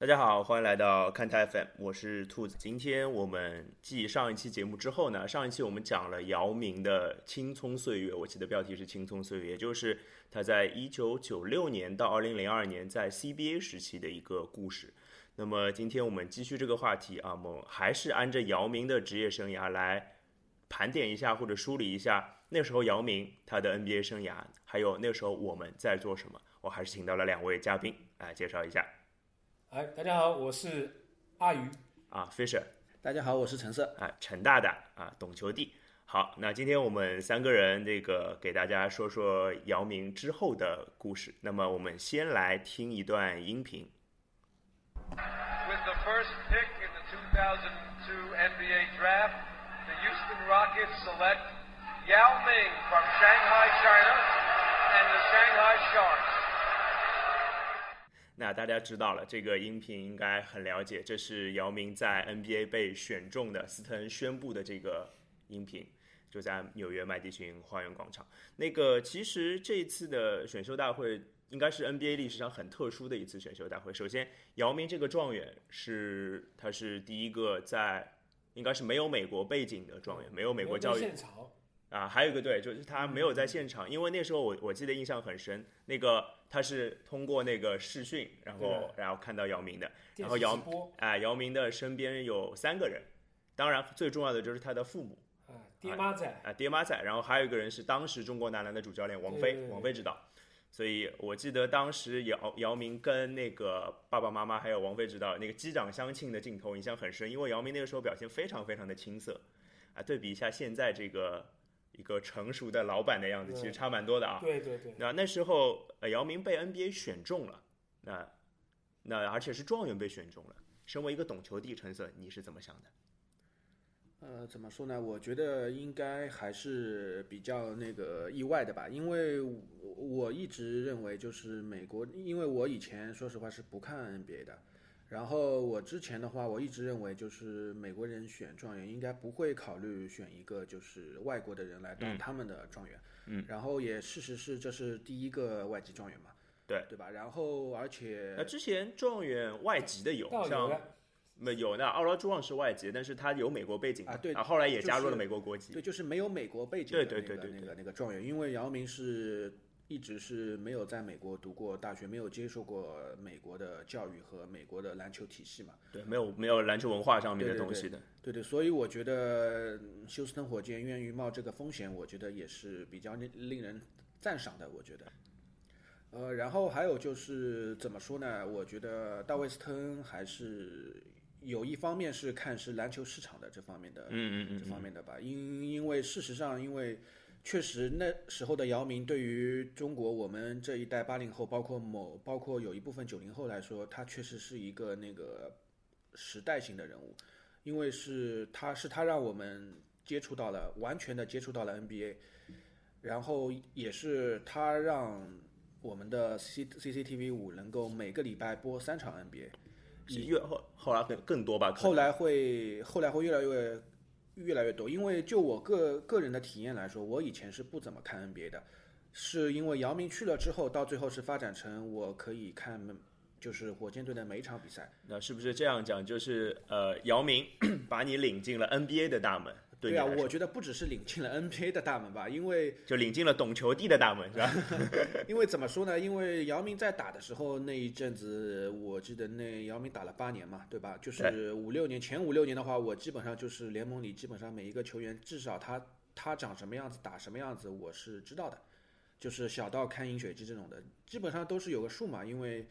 大家好，欢迎来到看台 FM，我是兔子。今天我们继上一期节目之后呢，上一期我们讲了姚明的青葱岁月，我记得标题是青葱岁月，也就是他在一九九六年到二零零二年在 CBA 时期的一个故事。那么今天我们继续这个话题啊，我们还是按照姚明的职业生涯来盘点一下或者梳理一下那时候姚明他的 NBA 生涯，还有那时候我们在做什么。我还是请到了两位嘉宾来介绍一下。哎，大家好，我是阿鱼啊，Fisher。大家好，我是陈色啊，陈大大啊，懂球帝。好，那今天我们三个人这个给大家说说姚明之后的故事。那么我们先来听一段音频。With the first pick in the 2002 NBA draft, the Houston Rockets select Yao Ming from Shanghai, China, and the Shanghai Sharks. 那大家知道了，这个音频应该很了解，这是姚明在 NBA 被选中的斯特恩宣布的这个音频，就在纽约麦迪逊花园广场。那个其实这一次的选秀大会应该是 NBA 历史上很特殊的一次选秀大会。首先，姚明这个状元是他是第一个在应该是没有美国背景的状元，没有美国教育。啊，还有一个对，就是他没有在现场，因为那时候我我记得印象很深，那个他是通过那个视讯，然后然后看到姚明的，然后姚哎姚明的身边有三个人，当然最重要的就是他的父母啊爹妈在啊爹妈在，然后还有一个人是当时中国男篮的主教练王菲王菲指导，所以我记得当时姚姚明跟那个爸爸妈妈还有王菲指导那个击掌相庆的镜头印象很深，因为姚明那个时候表现非常非常的青涩。啊，对比一下现在这个。一个成熟的老板的样子，其实差蛮多的啊。对对对。那那时候，呃，姚明被 NBA 选中了，那那而且是状元被选中了。身为一个懂球帝，陈色，你是怎么想的？呃，怎么说呢？我觉得应该还是比较那个意外的吧，因为我一直认为，就是美国，因为我以前说实话是不看 NBA 的。然后我之前的话，我一直认为就是美国人选状元应该不会考虑选一个就是外国的人来当他们的状元。嗯。然后也事实是这是第一个外籍状元嘛。对。对吧？然后而且。那之前状元外籍的有像，没有那奥拉朱旺是外籍，但是他有美国背景啊。对。啊，后来也加入了美国国籍。对，就是没有美国背景的那个那个那个状元，因为姚明是。一直是没有在美国读过大学，没有接受过美国的教育和美国的篮球体系嘛？对，没有没有篮球文化上面的东西的。对对，所以我觉得休斯顿火箭愿意冒这个风险，我觉得也是比较令令人赞赏的。我觉得，呃，然后还有就是怎么说呢？我觉得大卫斯特还是有一方面是看是篮球市场的这方面的，嗯嗯嗯，这方面的吧。因因为事实上，因为。确实，那时候的姚明对于中国我们这一代八零后，包括某包括有一部分九零后来说，他确实是一个那个时代性的人物，因为是他是他让我们接触到了完全的接触到了 NBA，然后也是他让我们的 C CCTV 五能够每个礼拜播三场 NBA，越后后来更更多吧，后来会后来会越来越。越来越多，因为就我个个人的体验来说，我以前是不怎么看 NBA 的，是因为姚明去了之后，到最后是发展成我可以看，就是火箭队的每一场比赛。那是不是这样讲？就是呃，姚明 把你领进了 NBA 的大门。对啊，我觉得不只是领进了 NBA 的大门吧，因为就领进了懂球帝的大门，是吧？因为怎么说呢？因为姚明在打的时候那一阵子，我记得那姚明打了八年嘛，对吧？就是五六年前五六年的话，我基本上就是联盟里基本上每一个球员，至少他他长什么样子，打什么样子，我是知道的。就是小到看饮水机这种的，基本上都是有个数嘛，因为。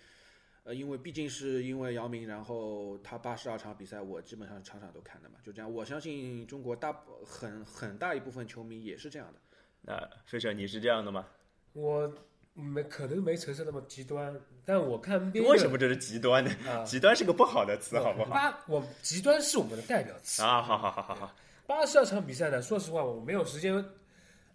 呃，因为毕竟是因为姚明，然后他八十二场比赛，我基本上场场都看的嘛，就这样。我相信中国大很很大一部分球迷也是这样的。那飞车，你是这样的吗？我没可能没陈设那么极端，但我看为什么这是极端呢？极端是个不好的词，好不好？八，我极端是我们的代表词啊！好好好好好。八十二场比赛呢，说实话，我没有时间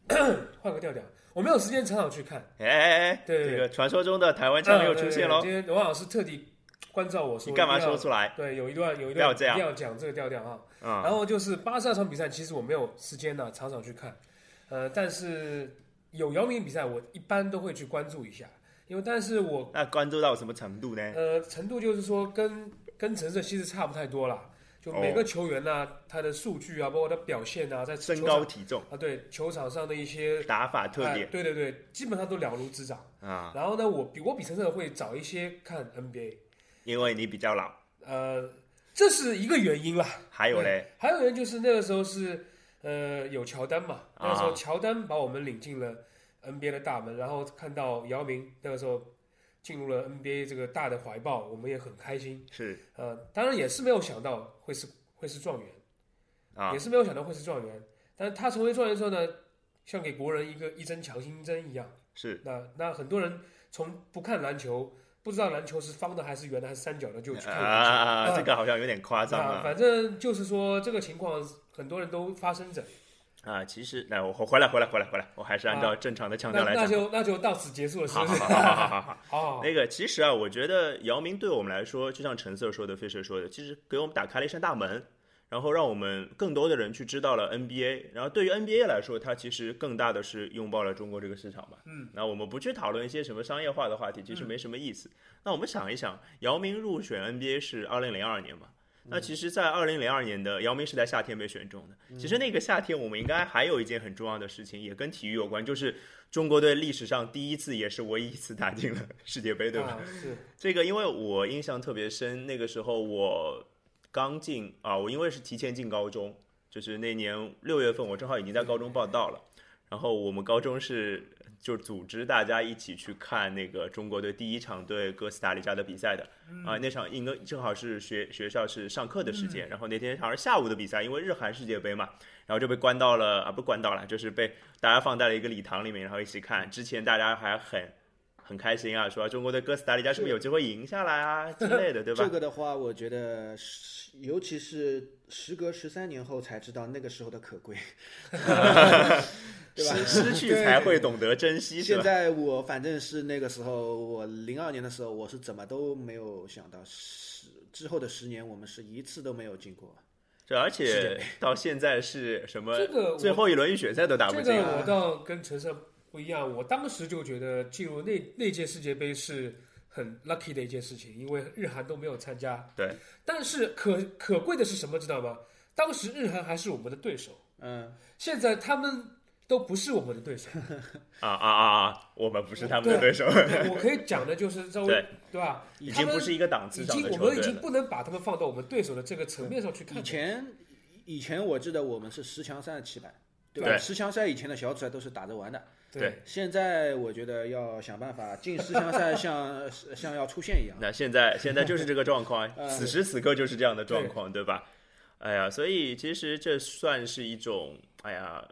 换个调调。我没有时间常常去看，哎对这个传说中的台湾腔又出现喽。今天罗老师特地关照我说，你干嘛说出来？对，有一段有一段一定要讲这个调调啊。然后就是八十二场比赛，其实我没有时间呢，常常去看。呃，但是有姚明比赛，我一般都会去关注一下，因为但是我那关注到什么程度呢？呃程度就是说跟跟陈胜其实差不太多啦，就每个球员呐、他的数据啊，包括他表现啊，在身高体重、啊，对球场上的一些打法特哎点。对对对，基本上都了如指掌。啊，然后呢，我比我比陈胜会早一些看 NBA，因为你比较老。呃，这是一个原因啦。还有嘞，还有人就是那个时候是呃有乔丹嘛，那个时候啊。乔丹把我们领进了 NBA 的大门，然后看到姚明那个时候进入了 NBA 这个大的怀抱，我们也很开心。是呃，当然也是没有想到会是会是状元，啊也，是没有想到会是状元。但是他成为状元之后呢，像给国人一个一针强心针一样。是那那很多人从不看篮球，不知道篮球是方的还是圆的还是三角的，就去看篮球。啊，这个好像有点夸张啊。那反正就是说这个情况，很多人都发生着。啊，其实来，我我回来，回来，回来，回来，我还是按照正常的腔调来讲。那那就那就到此结束了，是不是？好好好好好好 好。那个其实啊，我觉得姚明对我们来说，就像陈色说的、费舍说的，其实给我们打开了一扇大门，然后让我们更多的人去知道了 NBA。然后对于 NBA 来说，它其实更大的是拥抱了中国这个市场吧。嗯，那我们不去讨论一些什么商业化的话题，其实没什么意思。那我们想一想，姚明入选 NBA 是二零零二年嘛？那其实，在二零零二年的姚明是在夏天被选中的。其实那个夏天，我们应该还有一件很重要的事情，也跟体育有关，就是中国队历史上第一次，也是唯一一次打进了世界杯，对吧？啊，是这个因为我印象特别深，那个时候我刚进啊，我因为是提前进高中，就是那年六月份，我正好已经在高中报到了。然后我们高中是就组织大家一起去看那个中国队第一场对哥斯达黎加的比赛的啊，那场应该正好是学学校是上课的时间，然后那天好像是下午的比赛，因为日韩世界杯嘛，然后就被关到了啊，不关到了，就是被大家放在了一个礼堂里面，然后一起看。之前大家还很很开心啊，说中国队哥斯达黎加是不是有机会赢下来啊之类的，对吧？这个的话，我觉得是，尤其是时隔十三年后才知道那个时候的可贵，对吧？失失去才会懂得珍惜，现在我反正是那个时候，我零二年的时候，我是怎么都没有想到，十之后的十年我们是一次都没有进过。这而且到现在是什么？这个最后一轮预选赛都打不这进这。个我倒跟陈胜不一样，我当时就觉得进入那那届世界杯是很 lucky 的一件事情，因为日韩都没有参加。对，但是可可贵的是什么，知道吗？当时日韩还是我们的对手，嗯，现在他们都不是我们的对手。啊啊啊啊！我们不是他们的对手，对我可以讲的就是稍微对对吧？已经不是一个档次上经我们已。经不能把他们放到我们对手的这个层面上去看。以前以前我记得我们是十强赛的棋盘，对吧？对十强赛以前的小组赛都是打着玩的，对现在我觉得要想办法进四强赛像，像要出线一样。那现在现在就是这个状况，呃此时此刻就是这样的状况，对吧？哎呀，所以其实这算是一种哎呀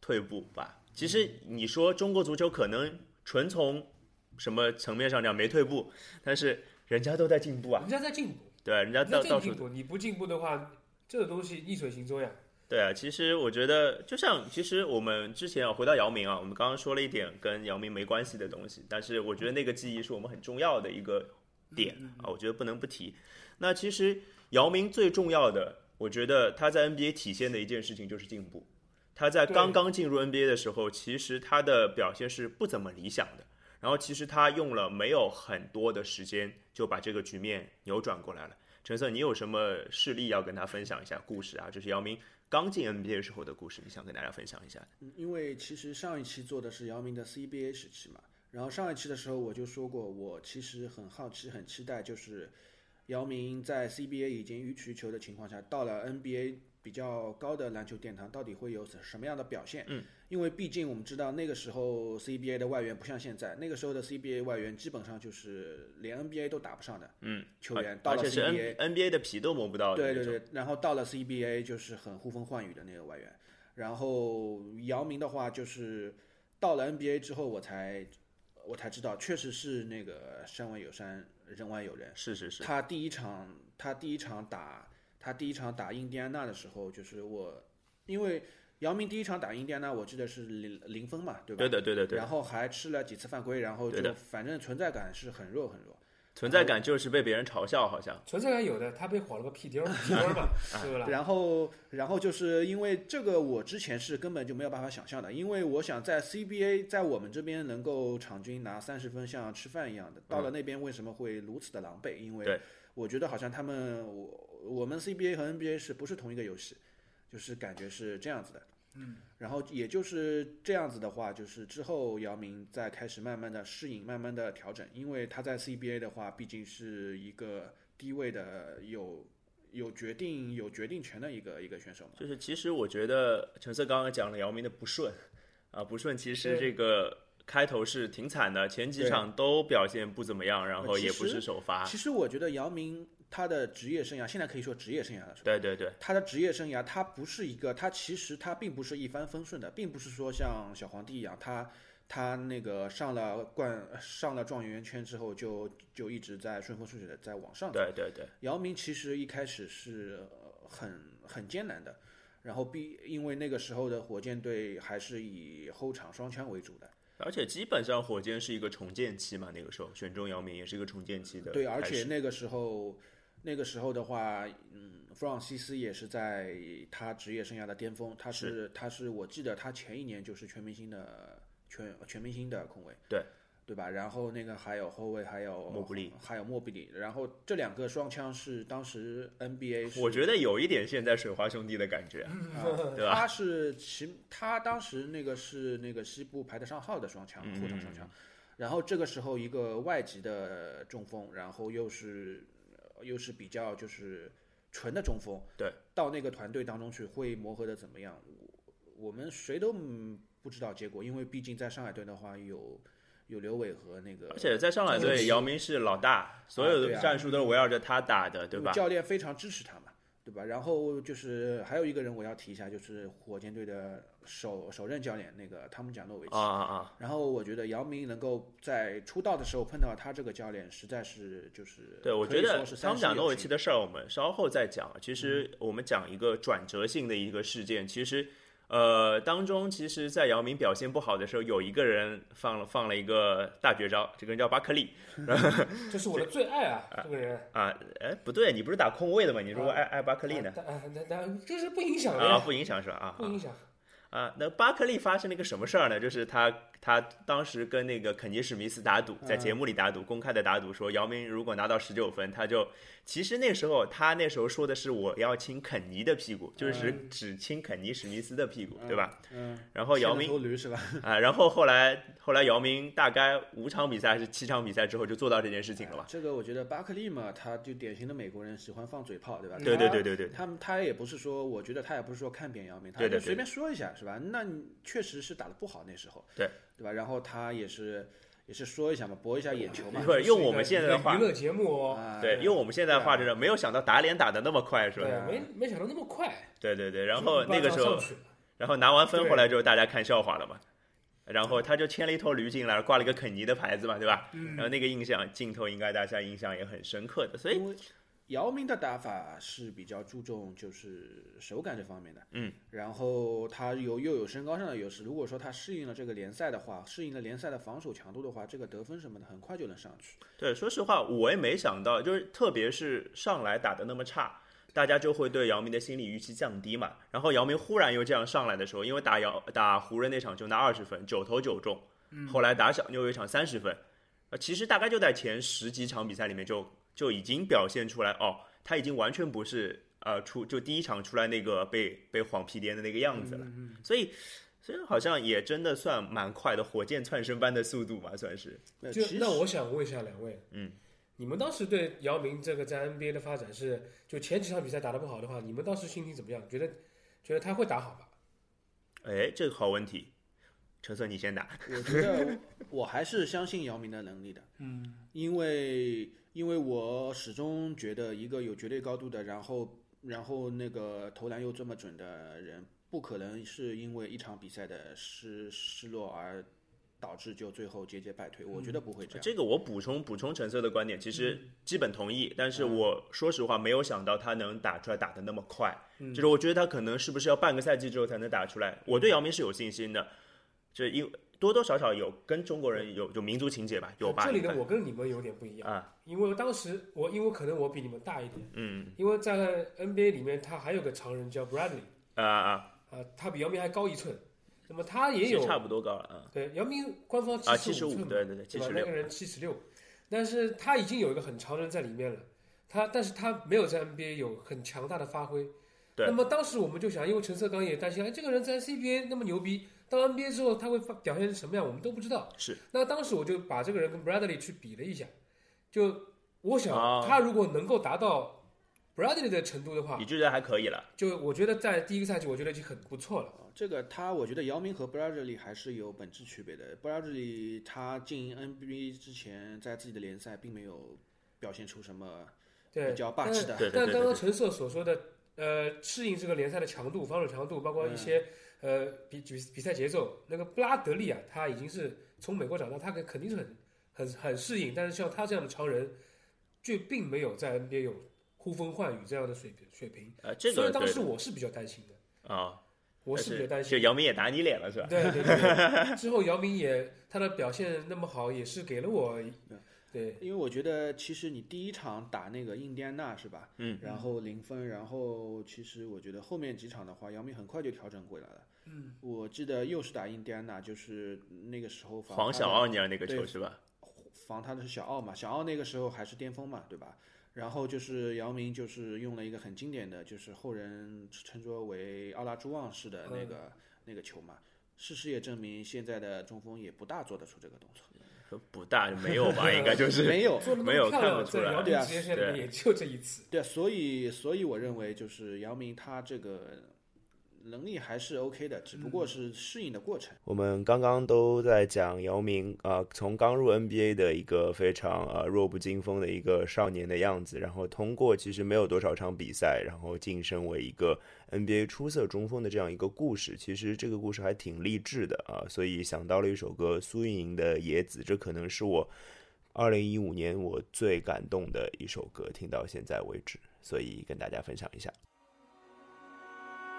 退步吧。其实你说中国足球可能纯从什么层面上讲没退步，但是人家都在进步啊，人家在进步，对，人家到到处家在进步，你不进步的话，这个东西逆水行舟呀。对啊，其实我觉得，就像其实我们之前啊，回到姚明啊，我们刚刚说了一点跟姚明没关系的东西，但是我觉得那个记忆是我们很重要的一个点啊，我觉得不能不提。那其实姚明最重要的，我觉得他在 NBA 体现的一件事情就是进步。他在刚刚进入 NBA 的时候，其实他的表现是不怎么理想的。然后其实他用了没有很多的时间就把这个局面扭转过来了。陈色，你有什么事例要跟他分享一下故事啊？就是姚明刚进 NBA 时候的故事，你想跟大家分享一下？嗯因为其实上一期做的是姚明的 CBA 时期嘛，然后上一期的时候我就说过，我其实很好奇、很期待，就是姚明在 CBA 已经予取予求的情况下，到了 NBA 比较高的篮球殿堂，到底会有什么样的表现？嗯，因为毕竟我们知道那个时候 CBA 的外援不像现在，那个时候的 CBA 外援基本上就是连 NBA 都打不上的嗯，球员，到了 CBA NBA 的皮都磨不到的。对对对，然后到了 CBA 就是很呼风唤雨的那个外援，然后姚明的话就是到了 NBA 之后，我才我才知道，确实是那个山外有山，人外有人。是是是，他第一场他第一场打他第一场打印第安纳的时候，就是我因为姚明第一场打印第安纳，我记得是零零分嘛，对吧？对的对的对然后还吃了几次犯规，然后就反正存在感是很弱很弱。存在感就是被别人嘲笑，好像存在感有的，他被火了个屁颠儿屁颠儿嘛，对不啦？然后，然后就是因为这个，我之前是根本就没有办法想象的，因为我想在 CBA 在我们这边能够场均拿三十分，像吃饭一样的，到了那边为什么会如此的狼狈？因为我觉得好像他们我我们 CBA 和 NBA 是不是同一个游戏？就是感觉是这样子的。嗯，然后也就是这样子的话，就是之后姚明再开始慢慢的适应，慢慢的调整，因为他在 CBA 的话，毕竟是一个低位的有有决定有决定权的一个一个选手嘛。就是其实我觉得陈色刚刚讲了姚明的不顺啊，不顺其实这个开头是挺惨的，前几场都表现不怎么样，然后也不是首发，其实我觉得姚明他的职业生涯，现在可以说职业生涯了，是吧？对对对，他的职业生涯，他不是一个，他其实他并不是一帆风顺的，并不是说像小皇帝一样，他他那个上了冠上了状元圈之后就就一直在顺风顺水的在往上。对对对，姚明其实一开始是呃很很艰难的，然后毕因为那个时候的火箭队还是以后场双枪为主的，而且基本上火箭是一个重建期嘛，那个时候选中姚明也是一个重建期的，对，而且那个时候，那个时候的话，嗯，弗朗西斯也是在他职业生涯的巅峰，他是他是我记得他前一年就是全明星的全全明星的控卫，对对吧？然后那个还有后卫，还有莫布里，还有莫布里，然后这两个双枪是当时 NBA 我觉得有一点现在水花兄弟的感觉，啊对吧他是其他当时那个是那个西部排得上号的双枪，嗯后场双枪。然后这个时候一个外籍的中锋，然后又是呃又是比较就是纯的中锋，对，到那个团队当中去会磨合的怎么样？我我们谁都嗯不知道结果，因为毕竟在上海队的话有有刘伟和那个，而且在上海队，姚明是老大，所有的战术都是围绕着他打的，对吧？教练非常支持他嘛，对吧？然后就是还有一个人我要提一下，就是火箭队的首首任教练那个汤姆贾诺维奇。啊啊啊！然后我觉得姚明能够在出道的时候碰到他这个教练，实在是就是对，我觉得汤姆贾诺维奇的的事儿，我们稍后再讲。其实我们讲一个转折性的一个事件，其实呃当中，其实，在姚明表现不好的时候，有一个人放了放了一个大绝招，这个人叫巴克利 这是我的最爱啊，这个人。啊，哎不对，你不是打控卫的吗？你如果啊爱爱巴克利呢？啊，啊那那这是不影响的啊，呀，不影响是吧？啊，不影响。啊，那巴克利发生了一个什么事儿呢？就是他他当时跟那个肯尼史密斯打赌，在节目里打赌，公开的打赌，说姚明如果拿到十九分，他就其实那时候他那时候说的是我要亲肯尼的屁股，就是只亲肯尼史密斯的屁股，对吧？嗯，然后姚明？啊，然后后来后来姚明大概五场比赛还是七场比赛之后就做到这件事情了吧？这个我觉得巴克利嘛，他就典型的美国人喜欢放嘴炮，对吧？对对对对对，他们他也不是说，我觉得他也不是说看扁姚明，他对对对就随便说一下是吧？那确实是打的不好那时候，对对吧？然后他也是也是说一下嘛，博一下眼球嘛。不是用我们现在的话娱乐节目哦，啊，对，用我们现在的话就是没有想到打脸打的那么快，是吧对？啊，没没想到那么快。对对对，然后那个时候然后拿完分回来之后，大家看笑话了嘛。然后他就牵了一头驴进来，挂了一个肯尼的牌子嘛，对吧？嗯然后那个印象镜头应该大家印象也很深刻的，所以姚明的打法是比较注重就是手感这方面的，嗯，然后他有又有身高上的优势，如果说他适应了这个联赛的话，适应了联赛的防守强度的话，这个得分什么的很快就能上去。对，说实话我也没想到，就是特别是上来打的那么差，大家就会对姚明的心理预期降低嘛。然后姚明忽然又这样上来的时候，因为打姚打湖人那场就拿二十分，九投九中，后来打小牛有一场三十分，呃，其实大概就在前十几场比赛里面就就已经表现出来，哦，他已经完全不是呃出就第一场出来那个被被晃屁颠的那个样子了，所以。所以好像也真的算蛮快的，火箭窜升般的速度吧，算是。就那其实那我想问一下两位，嗯，你们当时对姚明这个在 NBA 的发展是，就前几场比赛打得不好的话，你们当时心情怎么样？觉得觉得他会打好吧？哎，这个好问题，陈色你先打。我觉得我还是相信姚明的能力的，嗯，因为因为我始终觉得一个有绝对高度的，然后然后那个投篮又这么准的人，不可能是因为一场比赛的失失落而导致就最后节节败退，我觉得不会这样。这个我补充补充橙色的观点，其实基本同意，但是我说实话没有想到他能打出来打的那么快，就是我觉得他可能是不是要半个赛季之后才能打出来。我对姚明是有信心的，就因为多多少少有跟中国人有有民族情节吧，有吧？这里呢，我跟你们有点不一样，啊，因为当时我因为可能我比你们大一点，嗯。因为在 NBA 里面他还有个常人叫 Bradley，啊啊，啊，他比姚明还高一寸，那么他也有差不多高了啊对姚明官方啊，七七十五，寸，对对对，七？十六。那个，人七十六，但是他已经有一个很长人在里面了，他但是他没有在 NBA 有很强大的发挥。对。那么当时我们就想，因为陈策刚也担心，哎，这个人在 CBA 那么牛逼，到 NBA 之后他会发表现成什么样，我们都不知道。是。那当时我就把这个人跟 Bradley 去比了一下，就我想哦他如果能够达到 Bradley 的程度的话你，觉得还可以了？就我觉得在第一个赛季我觉得已经很不错了。啊这个他，我觉得姚明和 Bradley 还是有本质区别的。Bradley 他进 NBA 之前，在自己的联赛并没有表现出什么对，比较霸气的。但刚刚陈瑟所说的，呃，适应这个联赛的强度、防守强度，包括一些、呃比比比赛节奏，那个布拉德利啊，他已经是从美国长大，他肯肯定是很很很适应。但是像他这样的常人，却并没有在 NBA 有呼风唤雨这样的水平水平。呃，这所以当时我是比较担心的，啊，我是比较担心就。姚明也打你脸了是吧？对对对对，之后姚明也他的表现那么好，也是给了我，对因为我觉得其实你第一场打那个印第安纳是吧？嗯。然后零分，然后其实我觉得后面几场的话，姚明很快就调整过来了。嗯。我记得又是打印第安纳，就是那个时候防他的黄小奥尼尔那个球是吧？防他的是小奥嘛，小奥那个时候还是巅峰嘛，对吧？然后就是姚明，就是用了一个很经典的，就是后人称作为奥拉朱旺式的那个、那个球嘛。事实也证明，现在的中锋也不大做得出这个动作。不大没有吧？应该就是没有，没有看不出来对啊明职业生涯里面对也就这一次。对啊，所以所以我认为就是姚明他这个能力还是 OK 的，只不过是适应的过程。我们刚刚都在讲姚明啊、从刚入 NBA 的一个非常呃弱不禁风的一个少年的样子，然后通过其实没有多少场比赛，然后晋升为一个 NBA 出色中锋的这样一个故事。其实这个故事还挺励志的啊，所以想到了一首歌苏运莹的《野子》，这可能是我二零一五年我最感动的一首歌，听到现在为止，所以跟大家分享一下。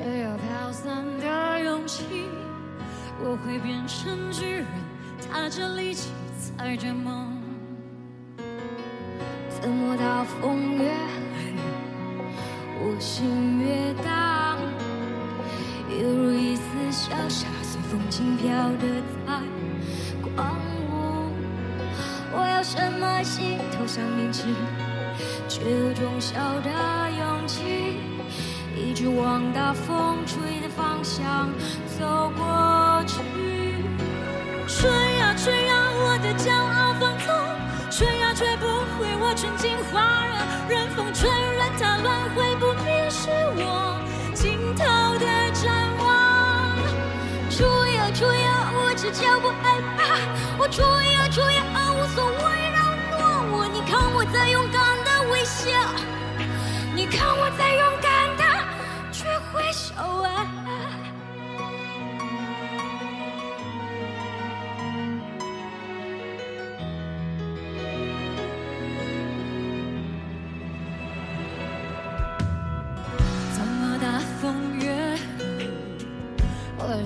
却又飘散的勇气。我会变成巨人，踏着力气，踩着梦。怎么大风越狠？我心越荡，犹如一丝小沙，随风轻飘的在狂舞。我要深埋心头上铭记，却有种小的勇气，一直往大风吹的方向走过去。吹呀吹呀，我的骄傲放纵，吹呀吹不回我纯净花热，任风吹，任它乱回，不必是我尽头的展望。吹呀吹呀，我只叫不害怕，我吹呀吹呀，无所谓扰乱我。你看我在勇敢的微笑，你看我在勇敢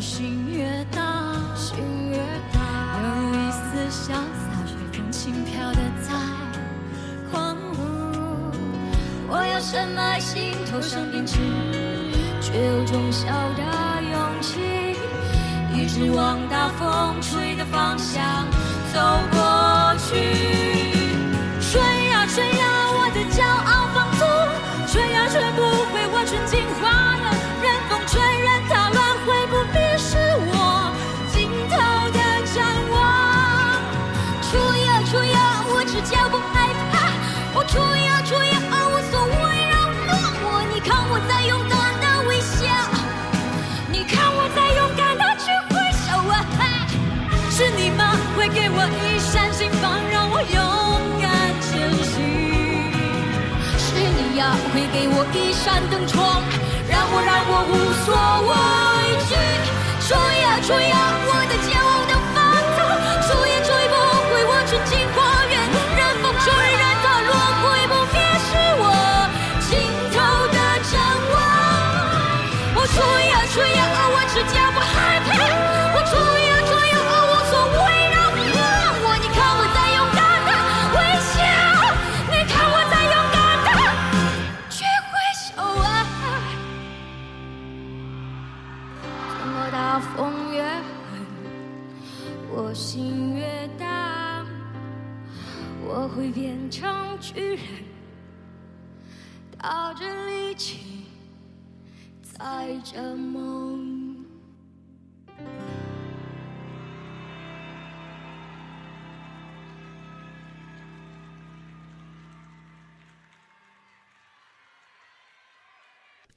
心越大，心越大，犹如一丝潇洒，随风轻飘的在狂舞。我要深埋心头上编织，却却有种小的勇气，一直往大风吹的方向。给我一扇灯窗，让我让我无所畏惧。吹呀吹呀，我的骄傲的发烫，吹也吹不回我纯净花园。任风吹，任它落，会不灭是我尽头的展望。我吹呀吹呀，成巨人，带着力气踩着梦。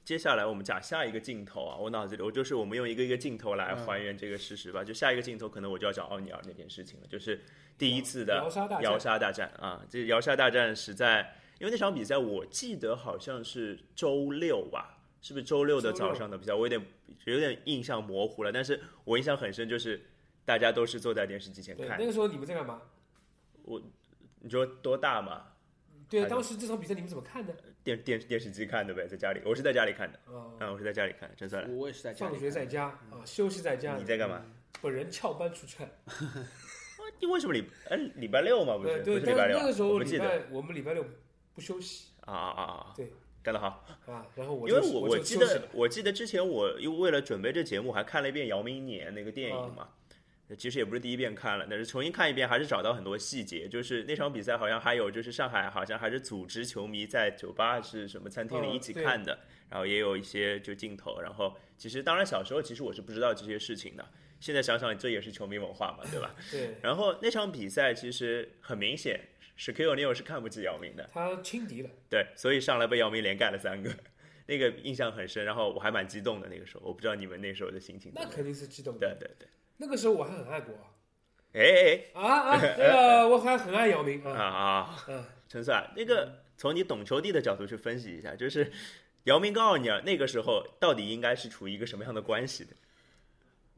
接下来我们讲下一个镜头啊，我脑子里我就是我们用一个一个镜头来还原这个事实吧。就下一个镜头，可能我就要讲奥尼尔那件事情了，就是第一次的摇沙大战摇沙大战啊。这摇沙大战实在，因为那场比赛我记得好像是周六吧，是不是周六的早上的比赛？我有点有点印象模糊了，但是我印象很深，就是大家都是坐在电视机前，看那。个时候你们在干嘛？我你说多大嘛？对，当时这场比赛你们怎么看的？电电电视机看的呗，在家里，我是在家里看的，啊，啊，我是在家里看的，真算了。我也是在家里放学在家啊，休息在家。你在干嘛？本人翘班出差。你为什么礼哎礼拜六嘛？不是对对，不是礼拜六啊，但是那个时候我不记得礼拜我们礼拜六不休息啊啊啊啊！对，干得好。啊，然后我因为我我记得我记得之前我又为为了准备这节目，还看了一遍《姚明年》那个电影嘛。其实也不是第一遍看了，但是重新看一遍还是找到很多细节。就是那场比赛好像还有就是上海好像还是组织球迷在酒吧是什么餐厅里哦一起看的，然后也有一些就镜头。然后其实当然小时候其实我是不知道这些事情的，现在想想这也是球迷文化嘛，对吧？对然后那场比赛其实很明显是 Q O'Neal 是看不起姚明的，他轻敌了。对，所以上来被姚明连盖了三个，那个印象很深。然后我还蛮激动的那个时候，我不知道你们那时候的心情。那肯定是激动的。对对对，那个时候我还很爱国哎哎啊啊，那个我还很爱姚明哎啊啊，啊！嗯，陈帅，那个从你懂球帝的角度去分析一下，就是姚明跟奥尼尔那个时候到底应该是处于一个什么样的关系的？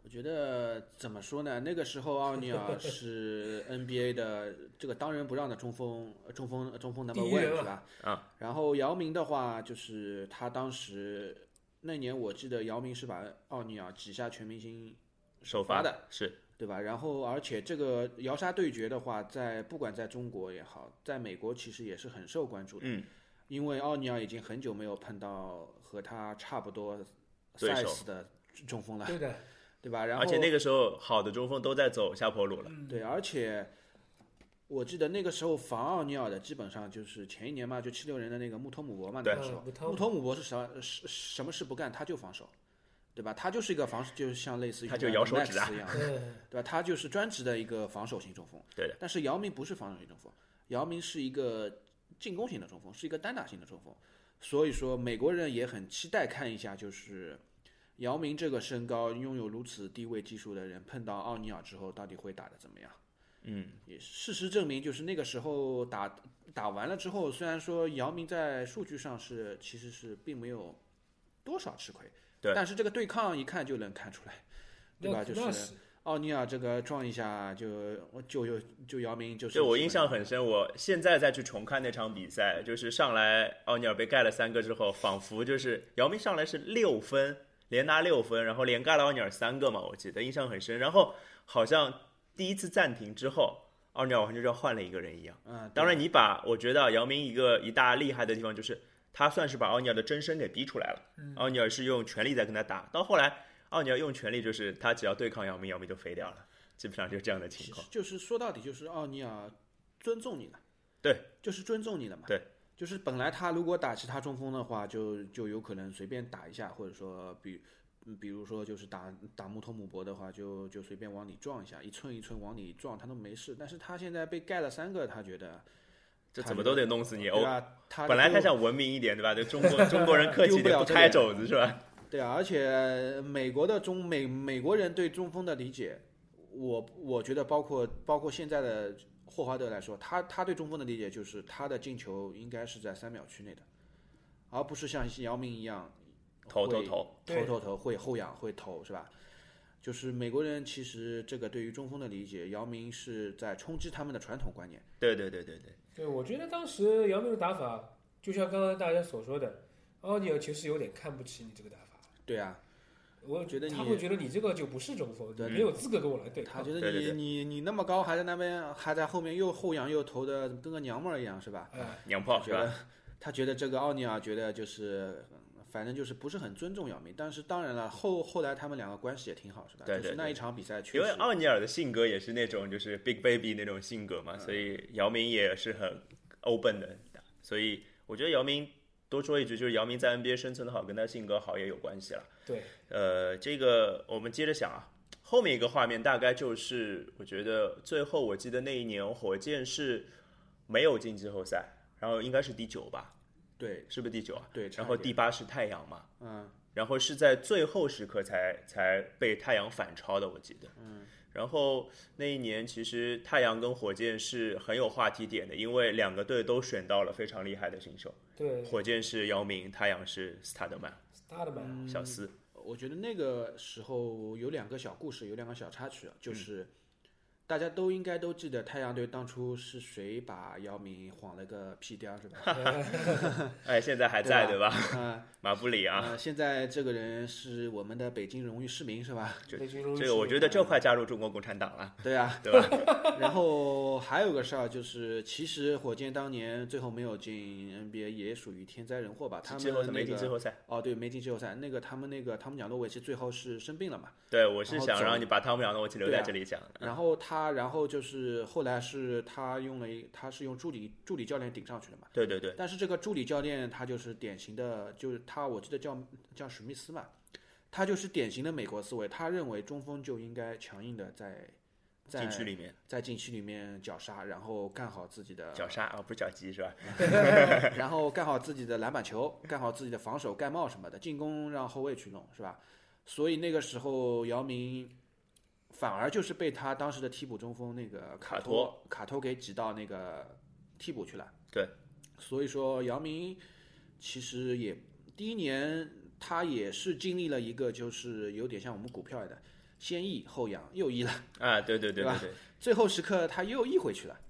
我觉得怎么说呢？那个时候奥尼尔是 NBA 的这个当仁不让的中锋，中锋中锋 number one 啊是吧？啊。然后姚明的话，就是他当时那年我记得姚明是把奥尼尔挤下全明星首发的，是对吧？然后而且这个摇杀对决的话，在不管在中国也好，在美国其实也是很受关注的。嗯，因为奥尼尔已经很久没有碰到和他差不多 size 的中锋了，对的，对吧？然后而且那个时候好的中锋都在走下坡路了。对，而且我记得那个时候防奥尼尔的基本上就是前一年嘛，就七六人的那个穆托姆博嘛，那个时候嗯穆托姆穆托姆博是什什什么事不干他就防守，对吧？他就是一个防，就是像类似于他就像摇手指啊一样，嗯，对吧？他就是专职的一个防守型中锋。对的。但是姚明不是防守型中锋，姚明是一个进攻型的中锋，是一个单打型的中锋。所以说，美国人也很期待看一下，就是姚明这个身高、拥有如此低位技术的人，碰到奥尼尔之后，到底会打得怎么样？嗯，也事实证明，就是那个时候打打完了之后，虽然说姚明在数据上是其实是并没有多少吃亏，对但是这个对抗一看就能看出来，对吧？就是奥尼尔这个撞一下就就就就姚明就是，就我印象很深，我现在再去重看那场比赛，就是上来奥尼尔被盖了三个之后，仿佛就是姚明上来是六分，连拿六分，然后连盖了奥尼尔三个嘛，我记得印象很深。然后好像第一次暂停之后，奥尼尔好像就要换了一个人一样。嗯，当然，你把我觉得姚明一个一大厉害的地方就是他算是把奥尼尔的真身给逼出来了。奥尼尔是用全力在跟他打，到后来奥尼尔用全力就是他只要对抗姚明，姚明就飞掉了，基本上就是这样的情况。就是说到底就是奥尼尔尊重你了，对，就是尊重你了嘛，对，就是本来他如果打其他中锋的话，就就有可能随便打一下，或者说比。嗯比如说，就是打打穆托姆博的话，就就随便往里撞一下，一寸一寸往里撞，他都没事。但是他现在被盖了三个，他觉得这怎么都得弄死你。欧对吧？他本来他想文明一点，对吧？就中国 中国人客气一点，不开肘子是吧？对啊，而且美国的中美美国人对中锋的理解，我我觉得包括包括现在的霍华德来说，他他对中锋的理解就是他的进球应该是在三秒区内的，而不是像姚明一样会投投投，对投投投会后仰会投是吧？就是美国人其实这个对于中锋的理解，姚明是在冲击他们的传统观念。对对对对对，对，我觉得当时姚明的打法，就像刚刚大家所说的，奥尼尔其实有点看不起你这个打法。对啊，我觉得你他会觉得你这个就不是中锋，对你没有资格跟我来对抗。他觉得对对对你你你那么高，还在那边还在后面又后仰又投的跟个娘们儿一样是吧？哎，娘炮是吧？觉得他觉得这个奥尼尔觉得就是，嗯反正就是不是很尊重姚明。但是当然了，后后来他们两个关系也挺好，是吧？对对对就是那一场比赛确因为，奥尼尔的性格也是那种就是 big baby 那种性格嘛，所以姚明也是很 open 的，所以我觉得姚明多说一句，就是姚明在 NBA 生存的好，跟他性格好也有关系了。对，呃，这个我们接着想啊，后面一个画面大概就是，我觉得最后我记得那一年火箭是没有进季后赛，然后应该是第九吧，对是不是第九啊？对，然后第八是太阳嘛，嗯，然后是在最后时刻才才被太阳反超的，我记得。嗯。然后那一年其实太阳跟火箭是很有话题点的，因为两个队都选到了非常厉害的新手，对火箭是姚明，太阳是斯塔德曼、，Starman，小斯。我觉得那个时候有两个小故事，有两个小插曲啊，嗯就是。大家都应该都记得太阳队当初是谁把姚明晃了个屁颠儿是吧？哎，现在还在对吧？啊马布里啊，呃，现在这个人是我们的北京荣誉市民是吧？就北京荣誉这个我觉得这快加入中国共产党了，对啊，对吧？然后还有个事儿就是，其实火箭当年最后没有进 NBA 也属于天灾人祸吧？他们那个进季后赛。哦，对，没进季后赛。那个他们那个汤姆贾诺维奇最后是生病了嘛？对，我是想让你把汤姆贾诺维奇留在这里讲。然后他，然后就是后来是他用了一，他是用助理助理教练顶上去的嘛。对对对，但是这个助理教练他就是典型的，就是他我记得叫叫史密斯嘛，他就是典型的美国思维，他认为中锋就应该强硬的在在禁区里面在禁区里面绞杀，然后干好自己的绞杀啊，不是绞击是吧？然后干好自己的篮板球，干好自己的防守盖帽什么的，进攻让后卫去弄，是吧？所以那个时候姚明反而就是被他当时的替补中锋那个卡卡托卡托给挤到那个替补去了。对，所以说姚明其实也第一年他也是经历了一个就是有点像我们股票的先抑后扬又抑了，啊，对对对 对吧对对。最后时刻他又抑回去了。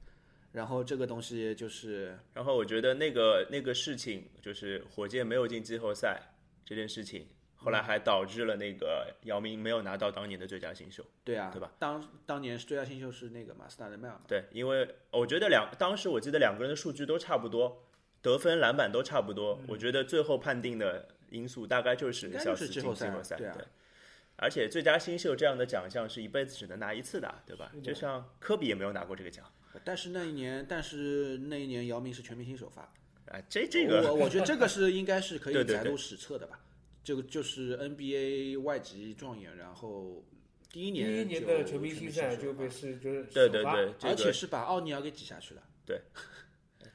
然后这个东西就是然后我觉得那个那个事情，就是火箭没有进季后赛这件事情，后来还导致了那个姚明没有拿到当年的最佳新秀。对啊，对吧？当当年最佳新秀是那个马斯达德曼嘛，对，因为我觉得两当时我记得两个人的数据都差不多，得分、篮板都差不多。我觉得最后判定的因素大概就是小斯进季后赛。对啊而且最佳新秀这样的奖项是一辈子只能拿一次的，对吧？就像科比也没有拿过这个奖但是那一年，但是那一年姚明是全明星首发，啊。这这个我我觉得这个是应该是可以 载入史册的吧？这个就是 NBA 外籍状元，然后第一年第年一年就的全明星赛就被发是就是对首发对对，这而且是把奥尼尔给挤下去了。对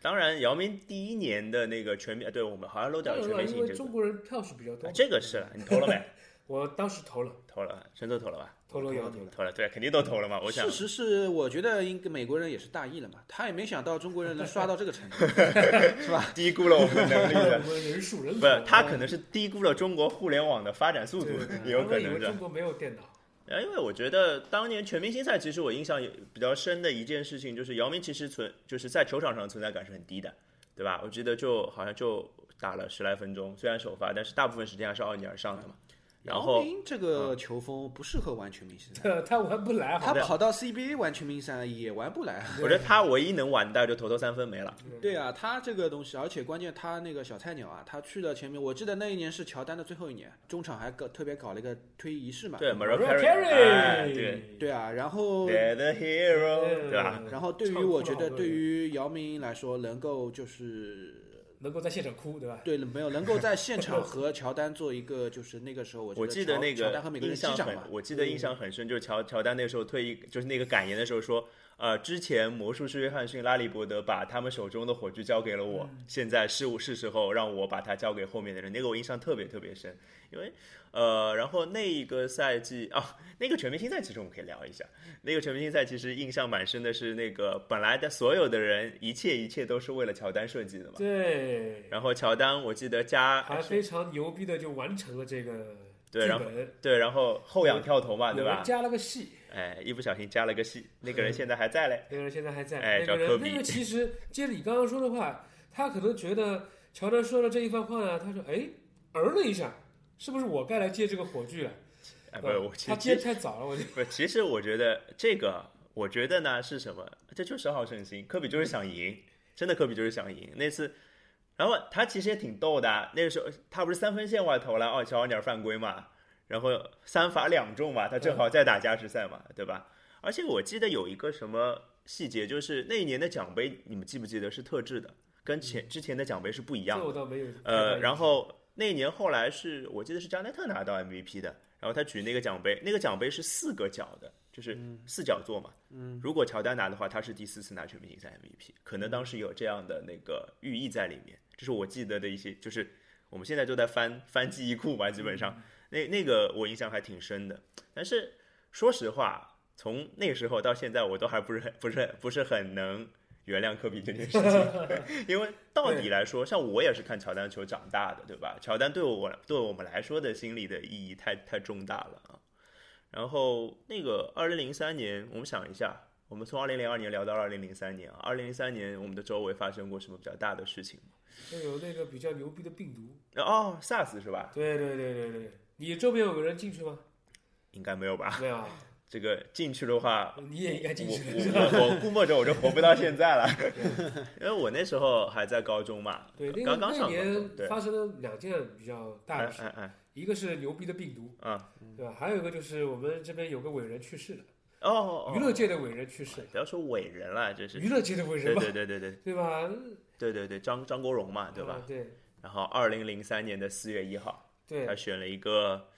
当然姚明第一年的那个全明，对我们好像漏掉了，全明星这个因为中。国人票数比较多啊，这个是了，你投了没？我当时投了，投了，全都投了吧？投了要投了。投了，对，肯定都投了嘛。我想事实是，我觉得应该美国人也是大意了嘛，他也没想到中国人能刷到这个程度，是吧？低估了我们的能力的。我们人数人口不是，他可能是低估了中国互联网的发展速度，也有可能的中。国没有电脑，啊，因为我觉得当年全明星赛，其实我印象也比较深的一件事情，就是姚明其实存就是在球场上存在感是很低的，对吧？我记得就好像就打了十来分钟，虽然首发，但是大部分时间还是奥尼尔上的嘛。然姚后明这个球风不适合玩全明星赛，他玩不来，他跑到 CBA 玩全明星赛也玩不来。我觉得他唯一能玩的就投投三分没了。对啊，他这个东西，而且关键他那个小菜鸟啊，他去了前面，我记得那一年是乔丹的最后一年，中场还搞特别搞了一个推仪式嘛。对 m a r Mariah i Carey 哎，对对啊，然后对吧？然后对于我觉得对于姚明来说，能够就是能够在现场哭，对吧？对没有能够在现场和乔丹做一个就是那个时候，我记得那个乔丹和每个印象人击掌嘛，，很我记得印象很深，就是乔乔丹那时候退役，就是那个感言的时候说，呃，之前魔术师约翰逊、拉里伯德把他们手中的火炬交给了我，现在是我是时候让我把它交给后面的人，那个我印象特别特别深，因为呃，然后那一个赛季啊，那个全明星赛其实我们可以聊一下，那个全明星赛其实印象蛮深的是那个本来的所有的人，一切一切都是为了乔丹设计的嘛，对。对，然后乔丹我记得加还非常牛逼的就完成了这个对然后，对，然后后仰跳投嘛，对吧？加了个戏，哎，一不小心加了个戏，那个人现在还在嘞。那个人现在还在。哎那叫科比个人那个其实接着你刚刚说的话，他可能觉得乔丹说了这一番话呢，他说哎，儿了一下，是不是我该来接这个火炬了？哎，不，是我其他接太早了，我觉得。不，其实我觉得这个，我觉得呢是什么？这就是好胜心，科比就是想赢，真的科比就是想赢。那次，然后他其实也挺逗的啊，那个时候他不是三分线外投了，哦，小王点犯规嘛，然后三罚两中嘛，他正好在打加时赛嘛，对吧？而且我记得有一个什么细节，就是那一年的奖杯，你们记不记得是特制的，跟前之前的奖杯是不一样的这。我倒没有呃，然后那一年后来是我记得是加内特拿到 MVP 的，然后他举那个奖杯，那个奖杯是四个角的，就是四角座嘛。嗯，如果乔丹拿的话，他是第四次拿全明星赛 MVP，可能当时有这样的那个寓意在里面。这是我记得的一些，就是我们现在都在翻翻记忆库嘛，基本上那那个我印象还挺深的。但是说实话，从那个时候到现在，我都还不是很不是不是很能原谅科比这件事情，因为到底来说，像我也是看乔丹球长大的，对吧？乔丹对我对我们来说的心理的意义太太重大了啊。然后那个二零零三年，我们想一下，我们从二零零二年聊到二零零三年啊，二零零三年我们的周围发生过什么比较大的事情吗？就有那个比较牛逼的病毒。哦，SARS 是吧？对对对对对，你周边有个人进去吗？应该没有吧？没有啊，这个进去的话，你也应该进去了。我我我估摸着我就活不到现在了，因为我那时候还在高中嘛，对，那个刚刚那年发生了两件比较大哎的事，哎哎，一个是牛逼的病毒，啊，对吧？还有一个就是我们这边有个伟人去世了，哦哦，哦娱乐界的伟人去世，不要说伟人了，就是娱乐界的伟人对吧，对对对对对吧？对对对，张张国荣嘛，对吧啊？对然后二零零三年的四月一号，对他选了一个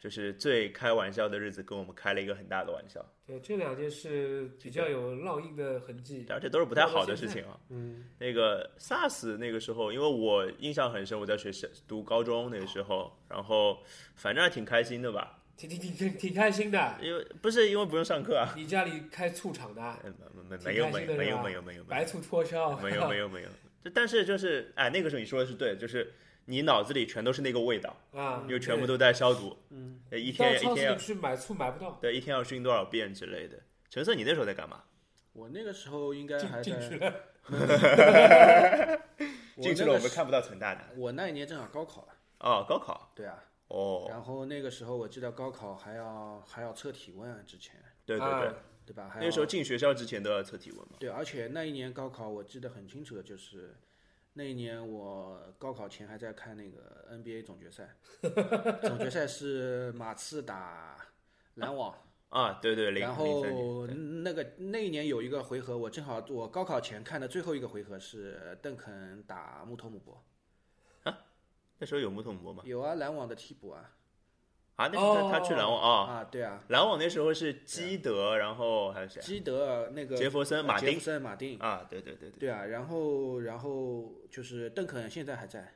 就是最开玩笑的日子，跟我们开了一个很大的玩笑，对，这两件事比较有烙印的痕迹。而且都是不太好的事情啊。嗯，那个 SARS 那个时候，因为我印象很深，我在学校读高中那个时候，然后反正还挺开心的吧，挺挺挺挺挺开心的。因为不是因为不用上课啊，你家里开醋厂的，没没没挺没有没没有没有没有白醋脱销，没有没有没有，就但是就是哎那个时候你说的是对，就是你脑子里全都是那个味道，啊，因为全部都在消毒，嗯，一天一天要去买醋买不到，对一天要熏多少遍之类的。陈色，你那时候在干嘛？我那个时候应该还进在 进去了。进去了我们看不到陈大的我那一年正好高考了，哦，高考对啊。哦，然后那个时候我记得高考还要还要测体温啊，之前对对对啊，对吧？还那时候进学校之前都要测体温嘛。对，而且那一年高考我记得很清楚的就是，那一年我高考前还在看那个 NBA 总决赛，总决赛是马刺打篮网，啊，对对，零然后，那个那一年有一个回合，我正好我高考前看的最后一个回合是邓肯打穆托姆博，那时候有木桶博吗？有啊，篮网的替补啊，啊，那是他他去篮网啊，啊，对啊，篮网那时候是基德，然后还有谁啊？基德那个杰弗森、马丁杰弗森、马丁，啊，对对对对，对啊，然后然后就是邓肯现在还在，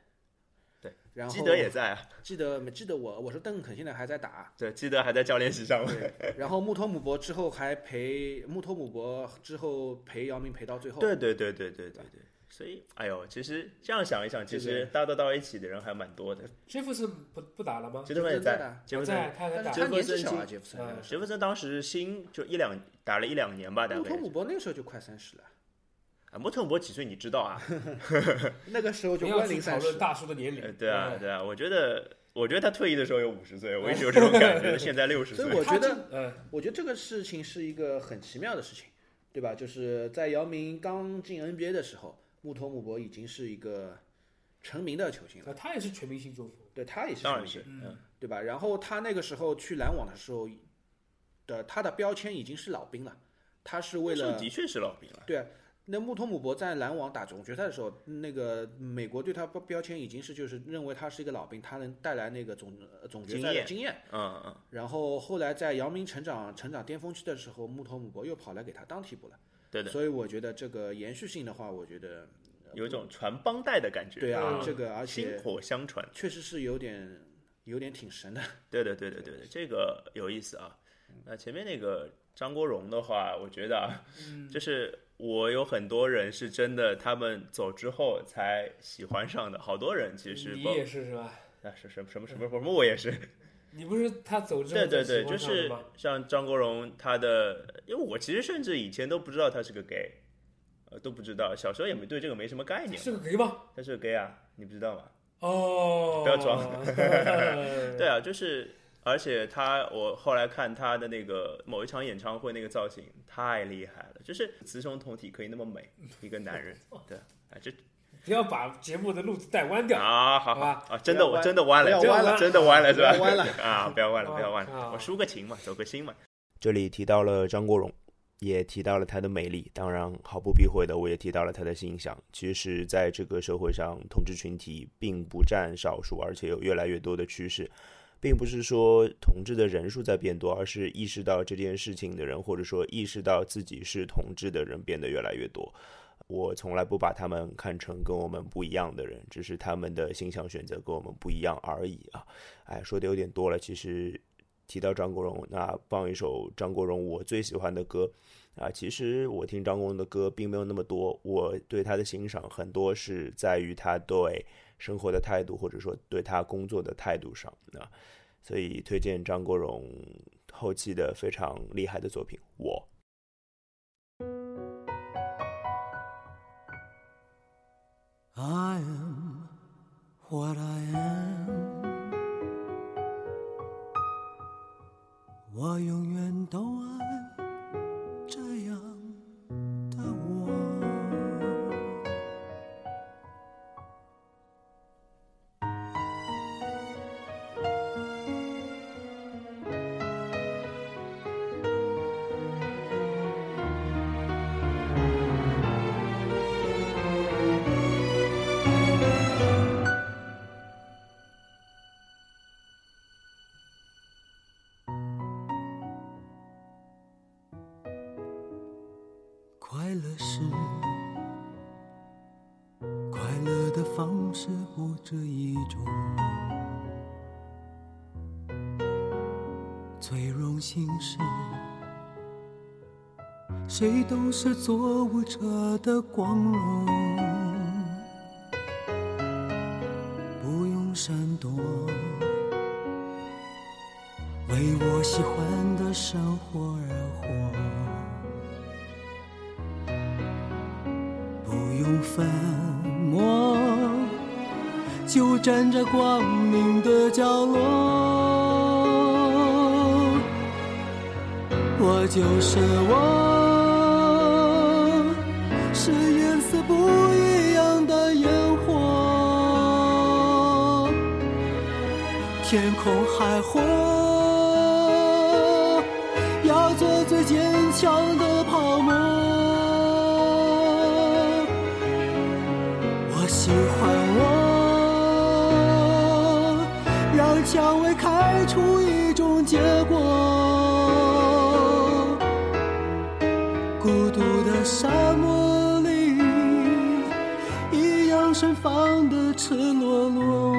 对，然后基德也在啊，基德没记得我我说邓肯现在还在打，对，基德还在教练席上。对，然后穆托姆博之后还陪穆托姆博之后陪姚明陪到最后，对对对对对对对，所以哎呦，其实这样想一想，其实搭得到一起的人还蛮多的。杰弗森不不打了吗？杰弗森也杰弗森在杰弗森在，他杰弗森今年纪小啊，杰弗森杰弗森当时新就一两打了一两年吧，大候，穆概托姆博那个时候就快三十了，啊，穆特姆博几岁你知道啊？那个时候就不要关零三十去讨论，大叔的年呃，龄。对啊，嗯对啊，我觉得，我觉得他退役的时候有五十岁，我一直有这种感觉，现在六十岁。所以我觉得他这嗯，我觉得这个事情是一个很奇妙的事情，对吧？就是在姚明刚进 NBA 的时候，穆托姆博已经是一个成名的球星了，啊他也是全明星中锋。对他也是当然是，成名星，嗯，对吧？然后他那个时候去篮网的时候的他的标签已经是老兵了，他是为了的确是老兵了。对啊，那穆托姆博在篮网打总决赛的时候，那个美国对他标标签已经是就是认为他是一个老兵，他能带来那个总呃总决赛的经验。嗯嗯，然后后来在姚明成长成长巅峰期的时候，穆托姆博又跑来给他当替补了。对的，所以我觉得这个延续性的话，我觉得有一种传帮带的感觉。对啊，嗯这个而且薪火相传。确实是有点有点挺神的。对的，对的，对的，这个有意思啊。那前面那个张国荣的话，我觉得啊，嗯就是我有很多人是真的，他们走之后才喜欢上的，好多人其实你也是是吧？啊是什么什么什么什么我也是，你不是他走之后对对对，就是？像张国荣他的，因为我其实甚至以前都不知道他是个 gay，呃都不知道，小时候也没对这个没什么概念，是个 gay 吗？他是个 gay 啊，你不知道吗？哦，不要装 对啊，就是，而且他，我后来看他的那个某一场演唱会那个造型太厉害了，就是雌雄同体可以那么美，一个男人，对，啊，这不要把节目的路子带弯掉。啊，好好吧啊，真的我真的弯了，弯了真的弯了是吧？弯了啊，不要弯了，啊不要弯啊了，我输个情嘛，走个心嘛。这里提到了张国荣，也提到了他的美丽，当然毫不避讳的，我也提到了他的形象。其实，在这个社会上，同志群体并不占少数，而且有越来越多的趋势。并不是说同志的人数在变多，而是意识到这件事情的人，或者说意识到自己是同志的人变得越来越多。我从来不把他们看成跟我们不一样的人，只是他们的形象选择跟我们不一样而已啊！哎，说的有点多了。其实提到张国荣，那放一首张国荣我最喜欢的歌啊。其实我听张国荣的歌并没有那么多，我对他的欣赏很多是在于他对生活的态度，或者说对他工作的态度上啊。所以推荐张国荣后期的非常厉害的作品《我》。I am what I am，我永远都爱 乐是快乐的方式不止一种，最荣幸是谁都是做舞者的光荣，都是我，是颜色不一样的烟火，天空海阔，要做最坚强的放的赤裸裸。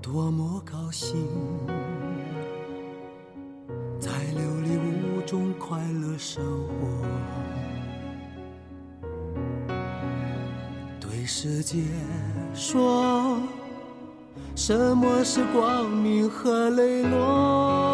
多么高兴，在琉璃屋中快乐生活，对世界说，什么是光明和磊落？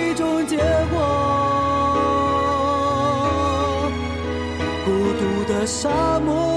沙漠。